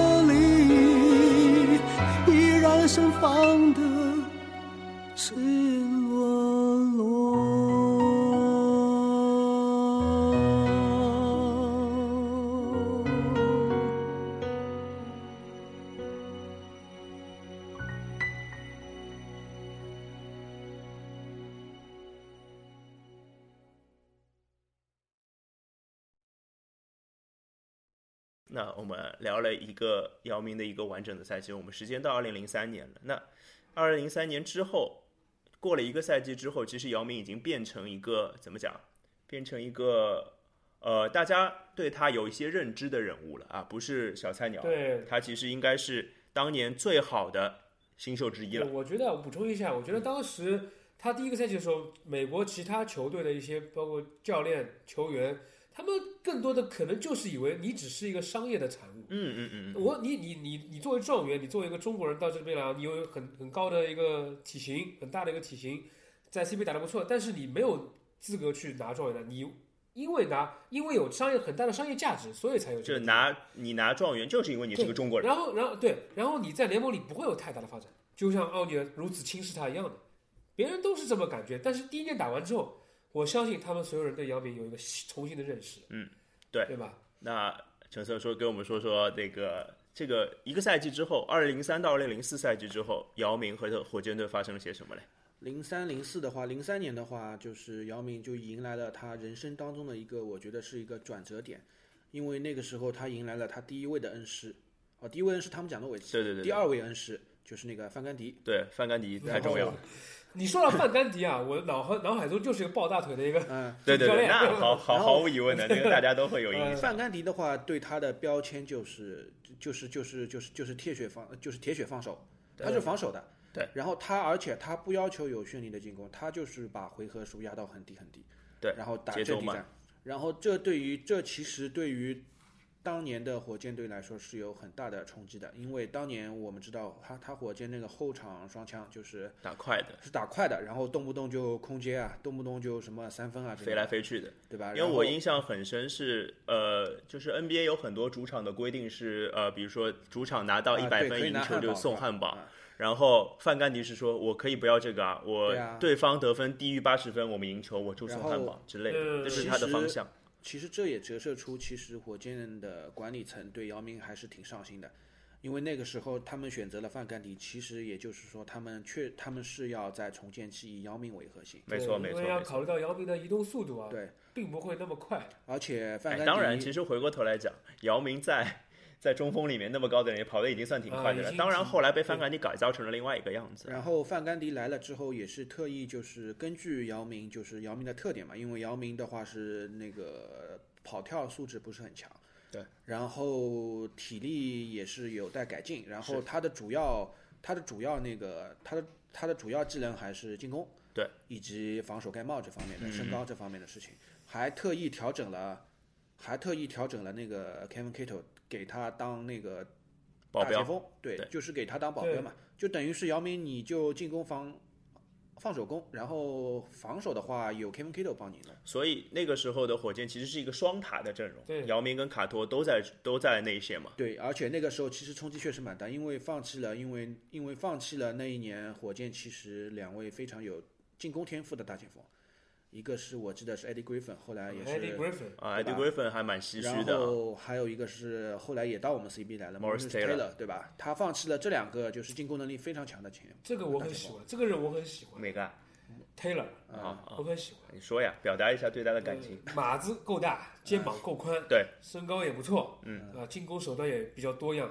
个姚明的一个完整的赛季，我们时间到二零零三年了。那二零零三年之后，过了一个赛季之后，其实姚明已经变成一个怎么讲？变成一个呃，大家对他有一些认知的人物了啊，不是小菜鸟。对，他其实应该是当年最好的新秀之一了。我觉得我补充一下，我觉得当时他第一个赛季的时候，美国其他球队的一些包括教练、球员，他们更多的可能就是以为你只是一个商业的产物。嗯嗯嗯嗯，我你你你你作为状元，你作为一个中国人到这边来，你有很很高的一个体型，很大的一个体型，在 CBA 打得不错，但是你没有资格去拿状元的，你因为拿因为有商业很大的商业价值，所以才有这个就拿你拿状元，就是因为你是个中国人。然后然后对，然后你在联盟里不会有太大的发展，就像奥尼尔如此轻视他一样的，别人都是这么感觉。但是第一年打完之后，我相信他们所有人对姚明有一个重新的认识，嗯，对对吧？那陈色说给我们说说这个这个一个赛季之后，二零零三到二零零四赛季之后，姚明和火箭队发生了些什么嘞？零三零四的话，零三年的话，就是姚明就迎来了他人生当中的一个，我觉得是一个转折点，因为那个时候他迎来了他第一位的恩师，哦，第一位恩师汤姆贾诺维奇，对对对第二位恩师就是那个范甘迪，对，范甘迪太重要了。你说到范甘迪啊，我脑海脑海中就是一个抱大腿的一个嗯，对对对，那毫毫毫无疑问的，这个大家都会有印象。范甘迪的话，对他的标签就是就是就是就是就是铁血防就是铁血防守，他是防守的。对，然后他而且他不要求有绚丽的进攻，他就是把回合数压到很低很低。对然后打阵地战，然后这对于这其实对于当年的火箭队来说是有很大的冲击的，因为当年我们知道他他火箭那个后场双枪就是打快的，是打快的，然后动不动就空接啊，动不动就什么三分啊，飞来飞去的。对吧？因为我印象很深是，呃，就是 NBA 有很多主场的规定是，呃，比如说主场拿到啊一百分赢球就送汉堡，啊然后范甘迪是说，我可以不要这个啊，我对方得分低于八十分，我们赢球我就送汉堡之类的，呃这是他的方向。其实这也折射出，其实火箭的管理层对姚明还是挺上心的，因为那个时候他们选择了范甘迪，其实也就是说他们确他们是要在重建期以姚明为核心，没错，没错，因为要。考虑到姚明的移动速度啊，对，并不会那么快。而且范哎，甘迪、当然，其实回过头来讲，姚明在在中锋里面那么高的人，也跑的已经算挺快的了。啊当然，后来被范甘迪改造成了另外一个样子。然后范甘迪来了之后，也是特意就是根据姚明，就是姚明的特点嘛，因为姚明的话是那个跑跳素质不是很强，对，然后体力也是有待改进，然后他的主要他的主要那个他的他的主要技能还是进攻，对，以及防守盖帽这方面的、嗯身高这方面的事情，还特意调整了，还特意调整了那个 Kevin Cato 给他当那个保镖大前锋，对，对就是给他当保镖嘛，就等于是姚明，你就进攻防放手攻，然后防守的话有 Kevin Cato 帮你弄。所以那个时候的火箭其实是一个双塔的阵容，对姚明跟卡托都在都在内线嘛。对，而且那个时候其实冲击确实蛮大，因为放弃了，因为因为放弃了那一年火箭其实两位非常有进攻天赋的大前锋，一个是我记得是 Eddie Griffin，后来也是 Eddie 是，Griffin，啊，Eddie Griffin 还蛮唏然嘘的然。后还有一个是后来也到我们 CB 来了 Morris Taylor，Taylor 对吧？他放弃了这两个就是进攻能力非常强的前这个我很喜欢，这个人我很喜欢哪个啊？，Taylor，啊啊我很喜欢。你说呀，表达一下对他的感情。呃码子够大，肩膀够宽，对，身高也不错，嗯啊，进攻手段也比较多样。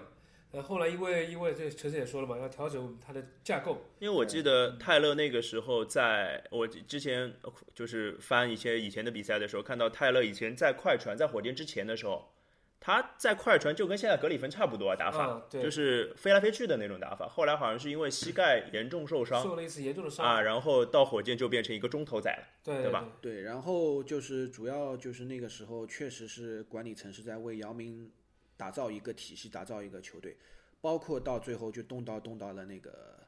呃，后来因为因为这陈晨也说了嘛，要调整它的架构，因为我记得泰勒那个时候在，我之前就是翻一些以前的比赛的时候，看到泰勒以前在快船在火箭之前的时候，他在快船就跟现在格里芬差不多啊打法，啊对就是飞来飞去的那种打法。后来好像是因为膝盖严重受伤受了一次严重的伤，啊，然后到火箭就变成一个中投仔了。对对吧？对，然后就是主要就是那个时候确实是管理层是在为姚明打造一个体系，打造一个球队，包括到最后就动刀动到了那个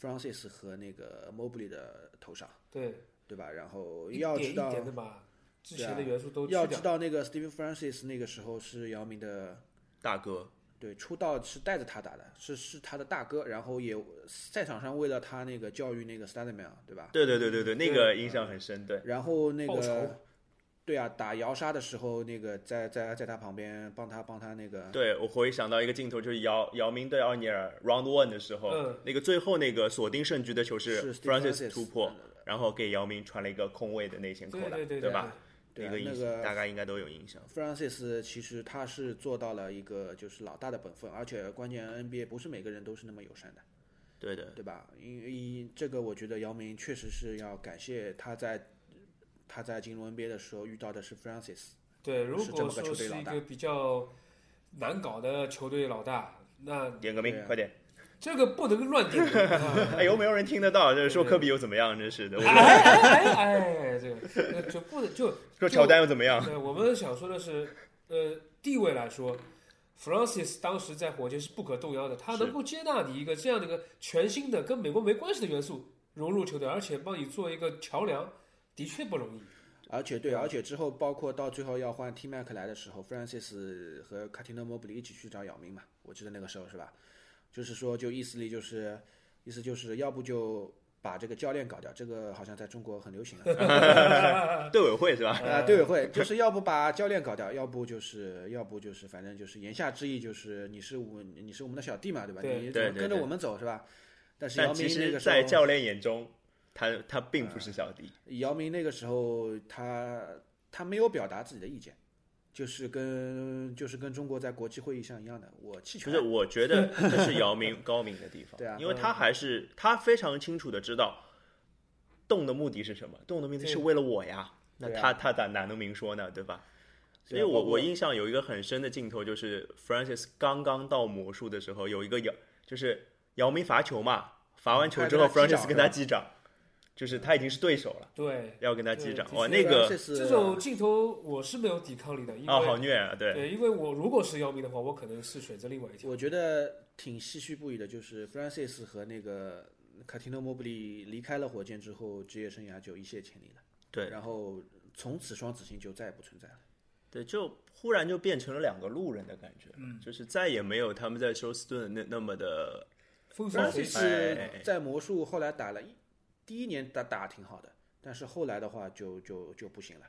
Francis 和那个 Mobley 的头上，对，对吧？然后要知道，点的把之前的元素都去要知。道那个 Steven Francis 那个时候是姚明的。大哥，对，出道是带着他打的，是是他的大哥，然后也赛场上为了他那个教育那个 s t a d m a n 对吧？对对对对对，那个印象很深。对，然后那报仇个，对啊，打摇杀的时候，那个在在在他旁边帮他帮他那个，对我回想到一个镜头，就是姚姚明对奥尼尔 Round One 的时候，嗯那个最后那个锁定胜局的球是 Francis 突破，然后给姚明传了一个空位的内线扣篮，对对对吧？？对啊那个印那个大概应该都有印象。Francis 其实他是做到了一个就是老大的本分，而且关键 NBA 不是每个人都是那么友善的，对的，对吧？因因这个我觉得姚明确实是要感谢他在他在进入 NBA 的时候遇到的是 Francis，对，如果说球队是一个比较难搞的球队老大，那点个名快点！这个不能乱点名 啊！哎，有没有人听得到？就是说科比又怎么样？真是的，我哎哎哎哎，这个这个就不能就说乔丹又怎么样？对，我们想说的是，呃，地位来说，Francis 当时在火箭是不可动摇的，他能够接纳你一个这样的一个全新的跟美国没关系的元素融入球队，而且帮你做一个桥梁，的确不容易。而且对，而且之后包括到最后要换 T Mac 来的时候，Francis 和 c a t i n o Mobley 一起去找姚明嘛，我记得那个时候是吧？就是说，就意思里就是意思就是要不就把这个教练搞掉，这个好像在中国很流行啊。队委会是吧？啊，队委会就是要不把教练搞掉，要不就是要不就是反正就是言下之意就是你是我你是我们的小弟嘛，对吧？对你对对对跟着我们走是吧？但是姚但其实，明那个时候在，教练眼中，他他并不是小弟。姚明那个时候他他没有表达自己的意见，就是跟就是跟中国在国际会议上一样的，我弃权不是，。我觉得这是姚明 高明的地方，对啊因为他还是他非常清楚的知道动的目的是什么，动的目的是为了我呀。那他他哪哪能明说呢，对吧？所以我我印象有一个很深的镜头，就是 Francis 刚刚到魔术的时候，有一个姚就是姚明罚球嘛，罚完球之后，Francis 跟他击掌，就是他已经是对手了，对，要跟他击掌。哇，那个这种镜头我是没有抵抗力的，因为、啊，好虐啊，对，对，因为我如果是姚明的话，我可能是选择另外一条。我觉得挺唏嘘不已的，就是 Francis 和那个 Catino Mobley 离开了火箭之后，职业生涯就一泻千里了。对然后从此双子星就再也不存在了。对，就忽然就变成了两个路人的感觉，嗯，就是再也没有他们在休斯顿那那么的 Francis 在魔术后来打了一第一年打打挺好的，但是后来的话就就就不行了。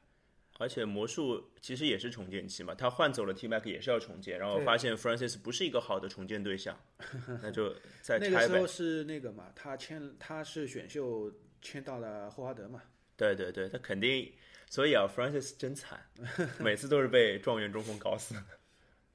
而且魔术其实也是重建期嘛，他换走了 T Mac 也是要重建，然后发现 Francis 不是一个好的重建对象，那就再拆呗那个时候。是那个嘛，他签他是选秀签到了霍华德嘛，对对对，他肯定，所以啊，Francis 真惨，每次都是被状元中锋搞死，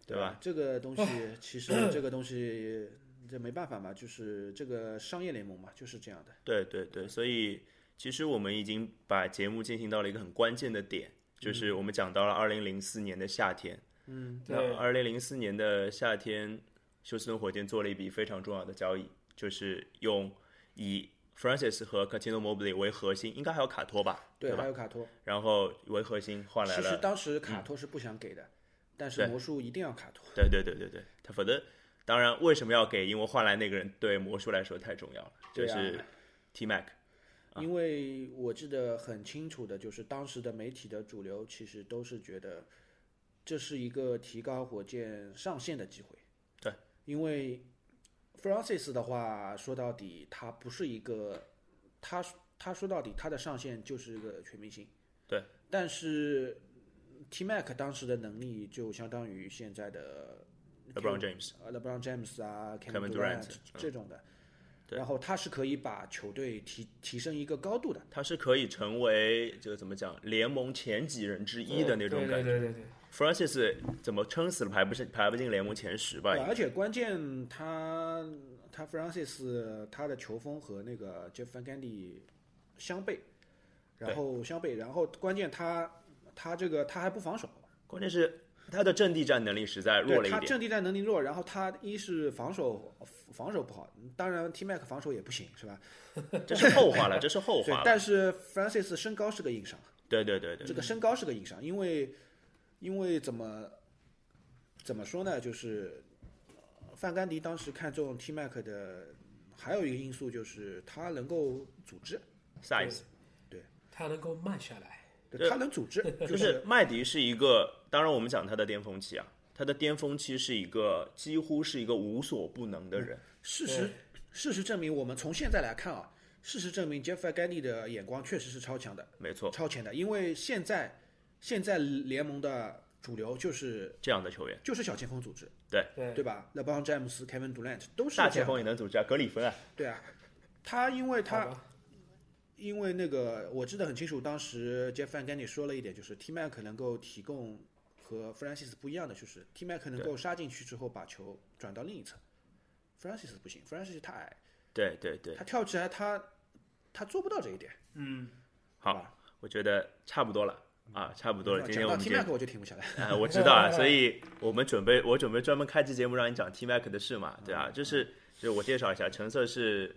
对吧？？这个东西其实这个东西这没办法嘛，就是这个商业联盟嘛，就是这样的。对对对，所以其实我们已经把节目进行到了一个很关键的点，就是我们讲到了二零零四年的夏天。嗯，那对二零零四年的夏天，休斯顿火箭做了一笔非常重要的交易，就是用以 Francis 和 Catino Mobley 为核心，应该还有卡托吧，对，吧还？有卡托。然后为核心换来了其实，当时卡托是不想给的，但是魔术一定要卡托。对对对对对，他否则，当然为什么要给？因为换来那个人对魔术来说太重要了，就是 T Mac。因为我记得很清楚的，就是当时的媒体的主流其实都是觉得这是一个提高火箭上限的机会。对，因为 Francis 的话说到底，他不是一个，他他说到底他的上限就是一个全明星。对，但是 T Mac 当时的能力就相当于现在的 LeBron James 呃 LeBron James 啊 Kevin 嗯这种的。对然后他是可以把球队提提升一个高度的。他是可以成为这个怎么讲联盟前几人之一的那种感觉。对对对对，Francis 怎么撑死了排不进排不进联盟前十吧对，？而且关键他他 Francis 他的球风和那个 Jeff Van Gundy 相悖，然后相悖，然后关键他他这个他还不防守，关键是他的阵地战能力实在弱了一点。他阵地战能力弱，然后他一是防守防守不好，当然 T Mac 防守也不行，是吧？这是后话了，这是后话，了。但是 Francis 身高是个硬伤，对对对对这个身高是个硬伤，因为因为怎么怎么说呢，就是呃范甘迪当时看中 T Mac 的还有一个因素就是他能够组织，，size 对他能够慢下来。对他能组织，就就是麦迪是一个，当然我们讲他的巅峰期啊，他的巅峰期是一个几乎是一个无所不能的人。事实事实证明，我们从现在来看啊，事实证明 Jeff Van Gundy 的眼光确实是超强的，没错，超前的，因为现在现在联盟的主流就是这样的球员，就是小前锋组织，对。对。对吧？LeBron James、Kevin Durant 都是大前锋也能组织啊，格里芬啊，对啊，他因为他因为那个我记得很清楚，当时 Jeff Van Gundy 说了一点，就是 T Mac 能够提供和 Francis 不一样的，就是 T Mac 能够杀进去之后把球转到另一侧，Francis 不行，Francis 太矮，对对对，他跳起来他他做不到这一点。嗯，好，我觉得差不多了啊，差不多了。今天讲到我们 T 节 Mac 我就停不下来。啊，我知道啊，所以我们准备，我准备专门开期节目让你讲 T Mac 的事嘛，对啊，就是就是我介绍一下，橙色是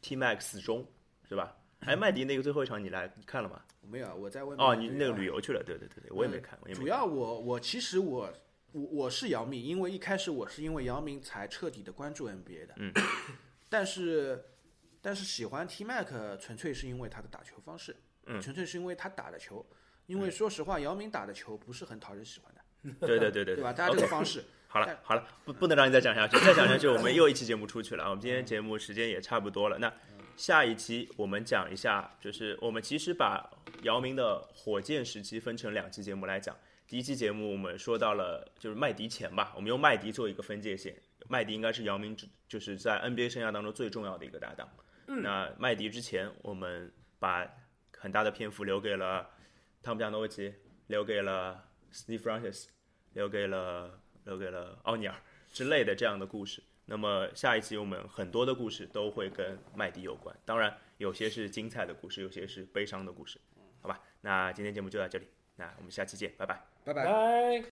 T Mac 死忠是吧？哎，麦迪那个最后一场你来你看了吗？没有，我在外面哦，你那个旅游去了，对对对对，我也没看，我也没看。主要我我其实我我我是姚明，因为一开始我是因为姚明才彻底的关注 NBA 的。嗯。但是但是喜欢 T Mac 纯粹是因为他的打球方式，嗯纯粹是因为他打的球。因为说实话，姚明打的球不是很讨人喜欢的，对对对对对吧？大家这个方式，好了好了，不不能让你再讲下去，再讲下去我们又一期节目出去了啊。我们今天节目时间也差不多了，那下一期我们讲一下，就是我们其实把姚明的火箭时期分成两期节目来讲。第一期节目我们说到了就是麦迪前吧，我们用麦迪做一个分界线，麦迪应该是姚明就是在 NBA 生涯当中最重要的一个搭档。那麦迪之前，我们把很大的篇幅留给了汤姆加诺维奇，留给了 Steve Francis，留给了留给了奥尼尔之类的这样的故事。那么下一期我们很多的故事都会跟麦迪有关，当然有些是精彩的故事，有些是悲伤的故事，好吧？那今天节目就到这里，那我们下期见，拜拜。拜拜。拜。